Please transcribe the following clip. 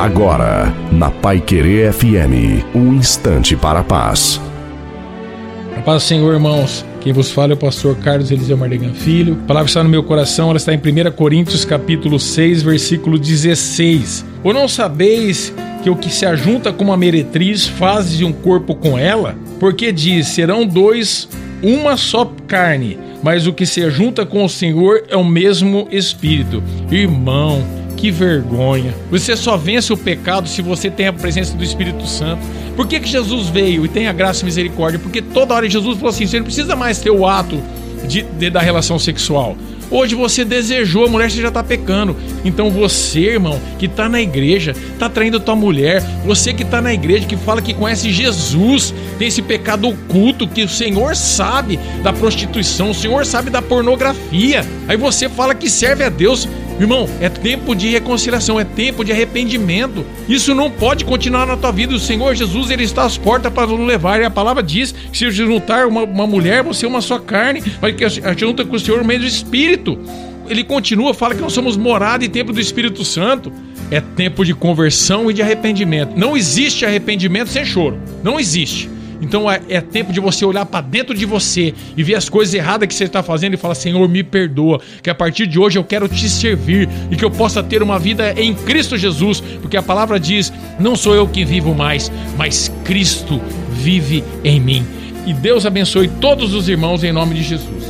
Agora, na Pai Querer FM, um instante para a paz. A paz Senhor, irmãos. Quem vos fala é o pastor Carlos Eliseu Mardegan Filho. A palavra está no meu coração, ela está em 1 Coríntios capítulo 6, versículo 16. Ou não sabeis que o que se ajunta com uma meretriz faz de um corpo com ela? Porque diz, serão dois uma só carne, mas o que se junta com o Senhor é o mesmo Espírito. Irmão, que vergonha. Você só vence o pecado se você tem a presença do Espírito Santo. Por que, que Jesus veio e tem a graça e misericórdia? Porque toda hora Jesus falou assim: você não precisa mais ter o ato de, de da relação sexual. Hoje você desejou a mulher, você já está pecando. Então você, irmão, que está na igreja, está traindo tua mulher. Você que está na igreja, que fala que conhece Jesus, tem esse pecado oculto que o Senhor sabe da prostituição, o Senhor sabe da pornografia. Aí você fala que serve a Deus. Irmão, é tempo de reconciliação, é tempo de arrependimento. Isso não pode continuar na tua vida. O Senhor Jesus, ele está às portas para nos levar. E a palavra diz que se juntar uma, uma mulher, você é uma só carne, mas que a junta com o Senhor meio do Espírito. Ele continua, fala que nós somos morada e templo do Espírito Santo. É tempo de conversão e de arrependimento. Não existe arrependimento sem choro. Não existe. Então é, é tempo de você olhar para dentro de você e ver as coisas erradas que você está fazendo e falar: Senhor, me perdoa, que a partir de hoje eu quero te servir e que eu possa ter uma vida em Cristo Jesus, porque a palavra diz: Não sou eu que vivo mais, mas Cristo vive em mim. E Deus abençoe todos os irmãos em nome de Jesus.